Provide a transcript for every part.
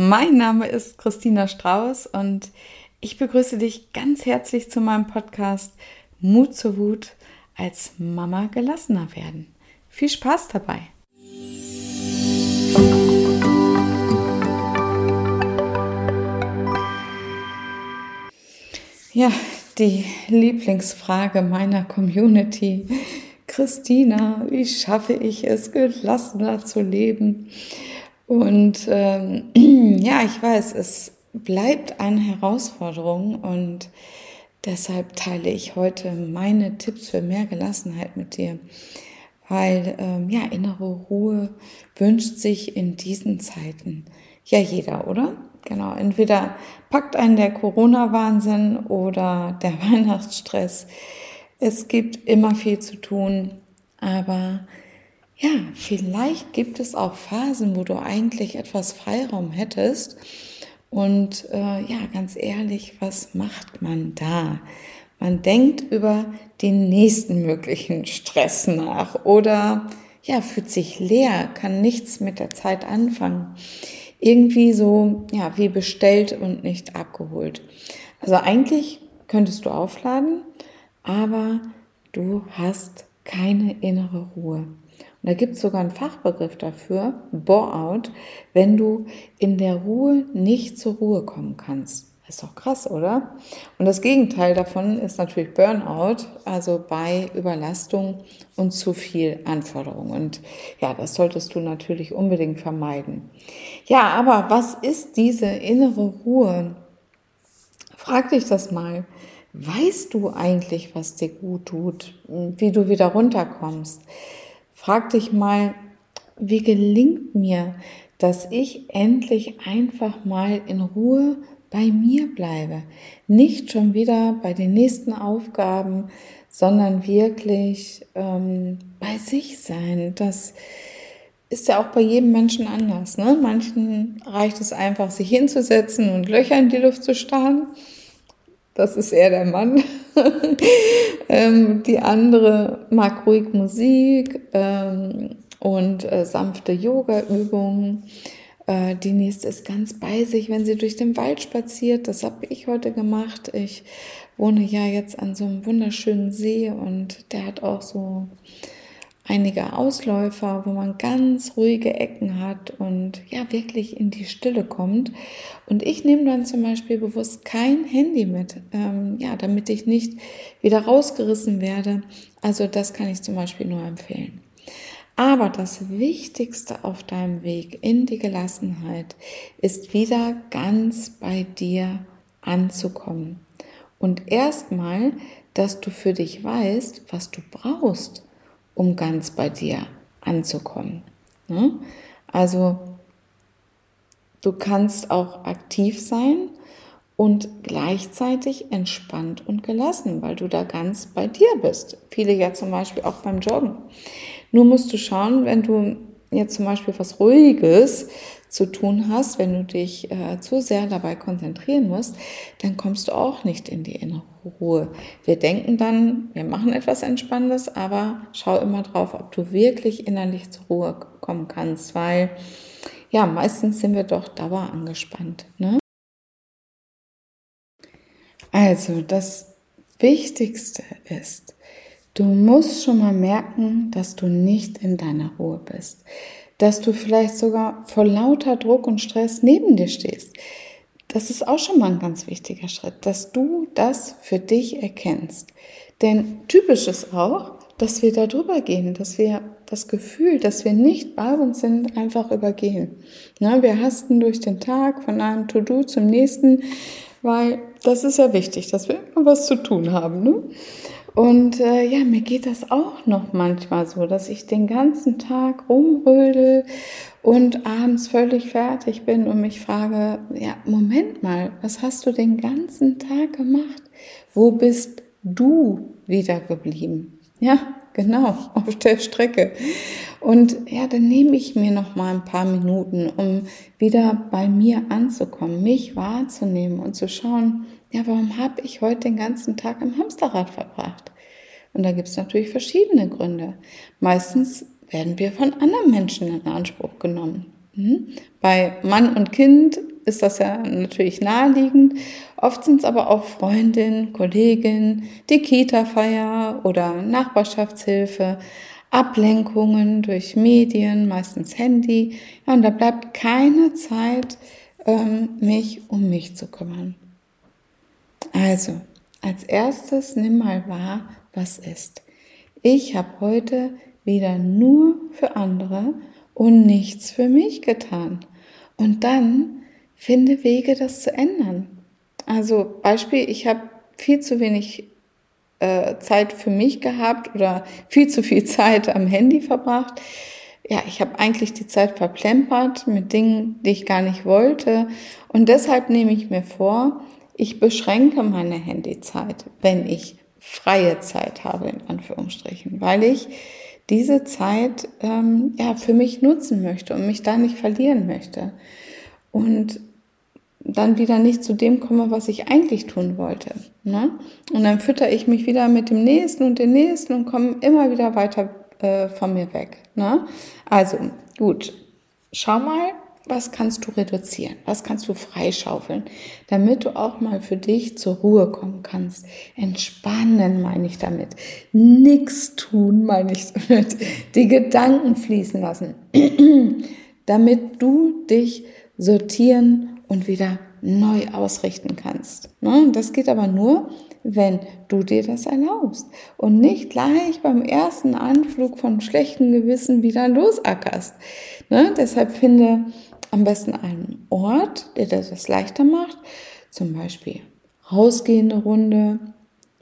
Mein Name ist Christina Strauß und ich begrüße dich ganz herzlich zu meinem Podcast Mut zur Wut als Mama gelassener werden. Viel Spaß dabei! Ja, die Lieblingsfrage meiner Community. Christina, wie schaffe ich es, gelassener zu leben? Und ähm, ja, ich weiß, es bleibt eine Herausforderung und deshalb teile ich heute meine Tipps für mehr Gelassenheit mit dir. Weil ähm, ja, innere Ruhe wünscht sich in diesen Zeiten ja jeder, oder? Genau, entweder packt einen der Corona-Wahnsinn oder der Weihnachtsstress. Es gibt immer viel zu tun, aber ja, vielleicht gibt es auch Phasen, wo du eigentlich etwas Freiraum hättest. Und äh, ja, ganz ehrlich, was macht man da? Man denkt über den nächsten möglichen Stress nach oder ja, fühlt sich leer, kann nichts mit der Zeit anfangen irgendwie so, ja, wie bestellt und nicht abgeholt. Also eigentlich könntest du aufladen, aber du hast keine innere Ruhe. Und da gibt es sogar einen Fachbegriff dafür, Bore-out, wenn du in der Ruhe nicht zur Ruhe kommen kannst. Ist doch krass, oder? Und das Gegenteil davon ist natürlich Burnout, also bei Überlastung und zu viel Anforderung. Und ja, das solltest du natürlich unbedingt vermeiden. Ja, aber was ist diese innere Ruhe? Frag dich das mal. Weißt du eigentlich, was dir gut tut, wie du wieder runterkommst? Frag dich mal, wie gelingt mir, dass ich endlich einfach mal in Ruhe bei mir bleibe. Nicht schon wieder bei den nächsten Aufgaben, sondern wirklich ähm, bei sich sein. Das ist ja auch bei jedem Menschen anders. Ne? Manchen reicht es einfach, sich hinzusetzen und Löcher in die Luft zu starren. Das ist eher der Mann. ähm, die andere mag ruhig Musik ähm, und äh, sanfte Yoga-Übungen. Äh, die nächste ist ganz bei sich, wenn sie durch den Wald spaziert. Das habe ich heute gemacht. Ich wohne ja jetzt an so einem wunderschönen See und der hat auch so einige Ausläufer, wo man ganz ruhige Ecken hat und ja wirklich in die Stille kommt. Und ich nehme dann zum Beispiel bewusst kein Handy mit, ähm, ja, damit ich nicht wieder rausgerissen werde. Also das kann ich zum Beispiel nur empfehlen. Aber das Wichtigste auf deinem Weg in die Gelassenheit ist wieder ganz bei dir anzukommen. Und erstmal, dass du für dich weißt, was du brauchst, um ganz bei dir anzukommen. Ne? Also du kannst auch aktiv sein und gleichzeitig entspannt und gelassen, weil du da ganz bei dir bist. Viele ja zum Beispiel auch beim Joggen. Nur musst du schauen, wenn du jetzt zum Beispiel was Ruhiges zu tun hast, wenn du dich äh, zu sehr dabei konzentrieren musst, dann kommst du auch nicht in die innere Ruhe. Wir denken dann, wir machen etwas Entspannendes, aber schau immer drauf, ob du wirklich innerlich zur Ruhe kommen kannst, weil ja, meistens sind wir doch dauer angespannt. Ne? Also, das Wichtigste ist, Du musst schon mal merken, dass du nicht in deiner Ruhe bist, dass du vielleicht sogar vor lauter Druck und Stress neben dir stehst. Das ist auch schon mal ein ganz wichtiger Schritt, dass du das für dich erkennst. Denn typisch ist auch, dass wir da drüber gehen, dass wir das Gefühl, dass wir nicht bei uns sind, einfach übergehen. Na, wir hasten durch den Tag von einem To-Do zum nächsten, weil das ist ja wichtig, dass wir immer was zu tun haben. Ne? Und äh, ja, mir geht das auch noch manchmal so, dass ich den ganzen Tag rumrödel und abends völlig fertig bin und mich frage, ja, Moment mal, was hast du den ganzen Tag gemacht? Wo bist du wieder geblieben? Ja, genau, auf der Strecke. Und ja, dann nehme ich mir noch mal ein paar Minuten, um wieder bei mir anzukommen, mich wahrzunehmen und zu schauen, ja, warum habe ich heute den ganzen Tag im Hamsterrad verbracht? Und da gibt es natürlich verschiedene Gründe. Meistens werden wir von anderen Menschen in Anspruch genommen. Hm? Bei Mann und Kind ist das ja natürlich naheliegend. Oft sind es aber auch Freundinnen, Kolleginnen, die Kita-Feier oder Nachbarschaftshilfe, Ablenkungen durch Medien, meistens Handy. Ja, und da bleibt keine Zeit, ähm, mich um mich zu kümmern. Also, als erstes nimm mal wahr, was ist. Ich habe heute wieder nur für andere und nichts für mich getan. Und dann finde Wege, das zu ändern. Also Beispiel, ich habe viel zu wenig äh, Zeit für mich gehabt oder viel zu viel Zeit am Handy verbracht. Ja, ich habe eigentlich die Zeit verplempert mit Dingen, die ich gar nicht wollte. Und deshalb nehme ich mir vor, ich beschränke meine Handyzeit, wenn ich freie Zeit habe, in Anführungsstrichen, weil ich diese Zeit ähm, ja, für mich nutzen möchte und mich da nicht verlieren möchte. Und dann wieder nicht zu dem komme, was ich eigentlich tun wollte. Ne? Und dann fütter ich mich wieder mit dem nächsten und dem nächsten und komme immer wieder weiter äh, von mir weg. Ne? Also gut, schau mal, was kannst du reduzieren? Was kannst du freischaufeln, damit du auch mal für dich zur Ruhe kommen kannst? Entspannen meine ich damit. Nix tun meine ich damit. Die Gedanken fließen lassen, damit du dich sortieren und wieder neu ausrichten kannst. Ne? Das geht aber nur, wenn du dir das erlaubst und nicht gleich beim ersten Anflug von schlechtem Gewissen wieder losackerst. Ne? Deshalb finde am besten einen Ort, der das leichter macht, zum Beispiel rausgehende Runde.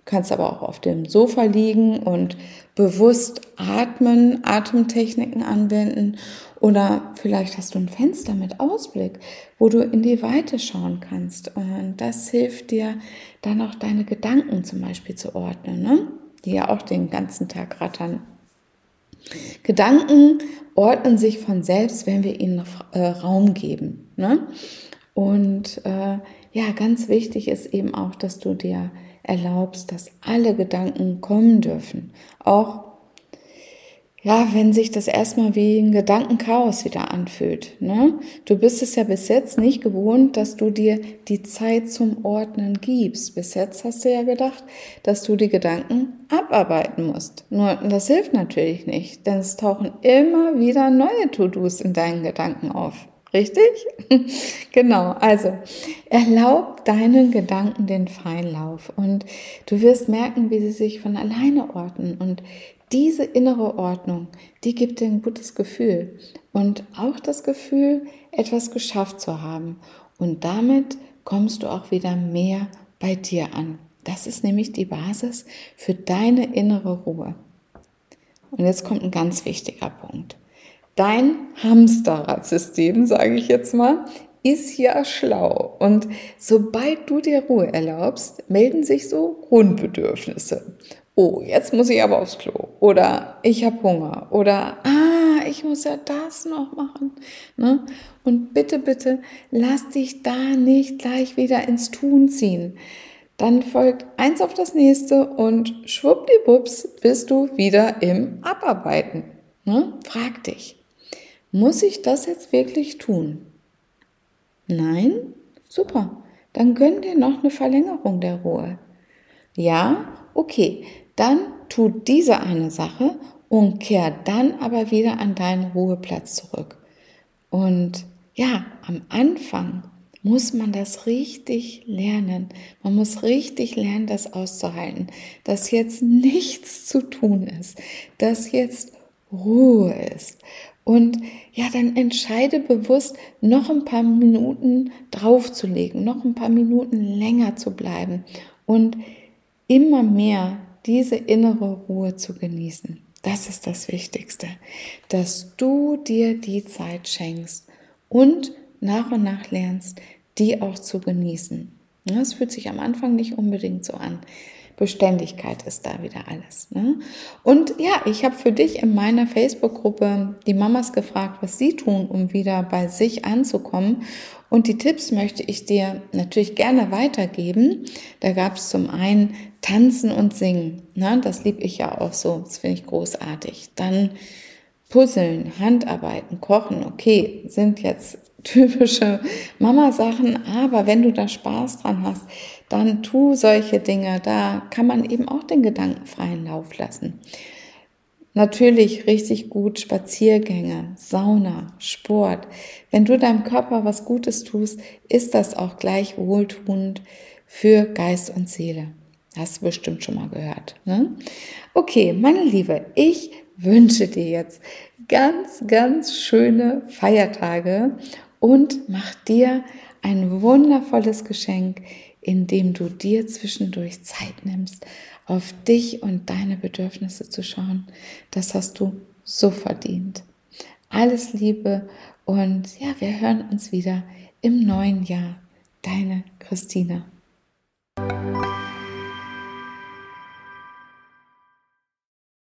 Kannst aber auch auf dem Sofa liegen und bewusst atmen, Atemtechniken anwenden oder vielleicht hast du ein Fenster mit Ausblick, wo du in die Weite schauen kannst. Und das hilft dir dann auch deine Gedanken zum Beispiel zu ordnen, ne? die ja auch den ganzen Tag rattern. Gedanken ordnen sich von selbst, wenn wir ihnen äh, Raum geben. Ne? Und äh, ja, ganz wichtig ist eben auch, dass du dir erlaubst, dass alle Gedanken kommen dürfen. Auch ja, wenn sich das erstmal wie ein Gedankenchaos wieder anfühlt. Ne? Du bist es ja bis jetzt nicht gewohnt, dass du dir die Zeit zum Ordnen gibst. Bis jetzt hast du ja gedacht, dass du die Gedanken abarbeiten musst. Nur das hilft natürlich nicht, denn es tauchen immer wieder neue To-Dos in deinen Gedanken auf. Richtig? genau. Also, erlaub deinen Gedanken den Feinlauf und du wirst merken, wie sie sich von alleine ordnen und diese innere Ordnung, die gibt dir ein gutes Gefühl und auch das Gefühl, etwas geschafft zu haben. Und damit kommst du auch wieder mehr bei dir an. Das ist nämlich die Basis für deine innere Ruhe. Und jetzt kommt ein ganz wichtiger Punkt. Dein Hamsterradsystem, sage ich jetzt mal, ist ja schlau. Und sobald du dir Ruhe erlaubst, melden sich so Grundbedürfnisse oh, jetzt muss ich aber aufs Klo oder ich habe Hunger oder ah, ich muss ja das noch machen. Ne? Und bitte, bitte, lass dich da nicht gleich wieder ins Tun ziehen. Dann folgt eins auf das nächste und schwuppdiwupps bist du wieder im Abarbeiten. Ne? Frag dich, muss ich das jetzt wirklich tun? Nein? Super. Dann gönn dir noch eine Verlängerung der Ruhe. Ja? Okay, dann tu diese eine Sache und kehr dann aber wieder an deinen Ruheplatz zurück. Und ja, am Anfang muss man das richtig lernen. Man muss richtig lernen, das auszuhalten, dass jetzt nichts zu tun ist, dass jetzt Ruhe ist. Und ja, dann entscheide bewusst, noch ein paar Minuten draufzulegen, noch ein paar Minuten länger zu bleiben und immer mehr diese innere Ruhe zu genießen. Das ist das Wichtigste, dass du dir die Zeit schenkst und nach und nach lernst, die auch zu genießen. Das fühlt sich am Anfang nicht unbedingt so an. Beständigkeit ist da wieder alles. Ne? Und ja, ich habe für dich in meiner Facebook-Gruppe die Mamas gefragt, was sie tun, um wieder bei sich anzukommen. Und die Tipps möchte ich dir natürlich gerne weitergeben. Da gab es zum einen Tanzen und Singen. Ne? Das liebe ich ja auch so. Das finde ich großartig. Dann Puzzeln, Handarbeiten, Kochen, okay, sind jetzt typische Mama-Sachen, aber wenn du da Spaß dran hast, dann tu solche Dinge. Da kann man eben auch den Gedanken freien Lauf lassen. Natürlich richtig gut Spaziergänge, Sauna, Sport. Wenn du deinem Körper was Gutes tust, ist das auch gleich wohltuend für Geist und Seele. Hast du bestimmt schon mal gehört. Ne? Okay, meine Liebe, ich wünsche dir jetzt ganz, ganz schöne Feiertage und mach dir ein wundervolles Geschenk, indem du dir zwischendurch Zeit nimmst, auf dich und deine Bedürfnisse zu schauen. Das hast du so verdient. Alles Liebe und ja, wir hören uns wieder im neuen Jahr. Deine Christina.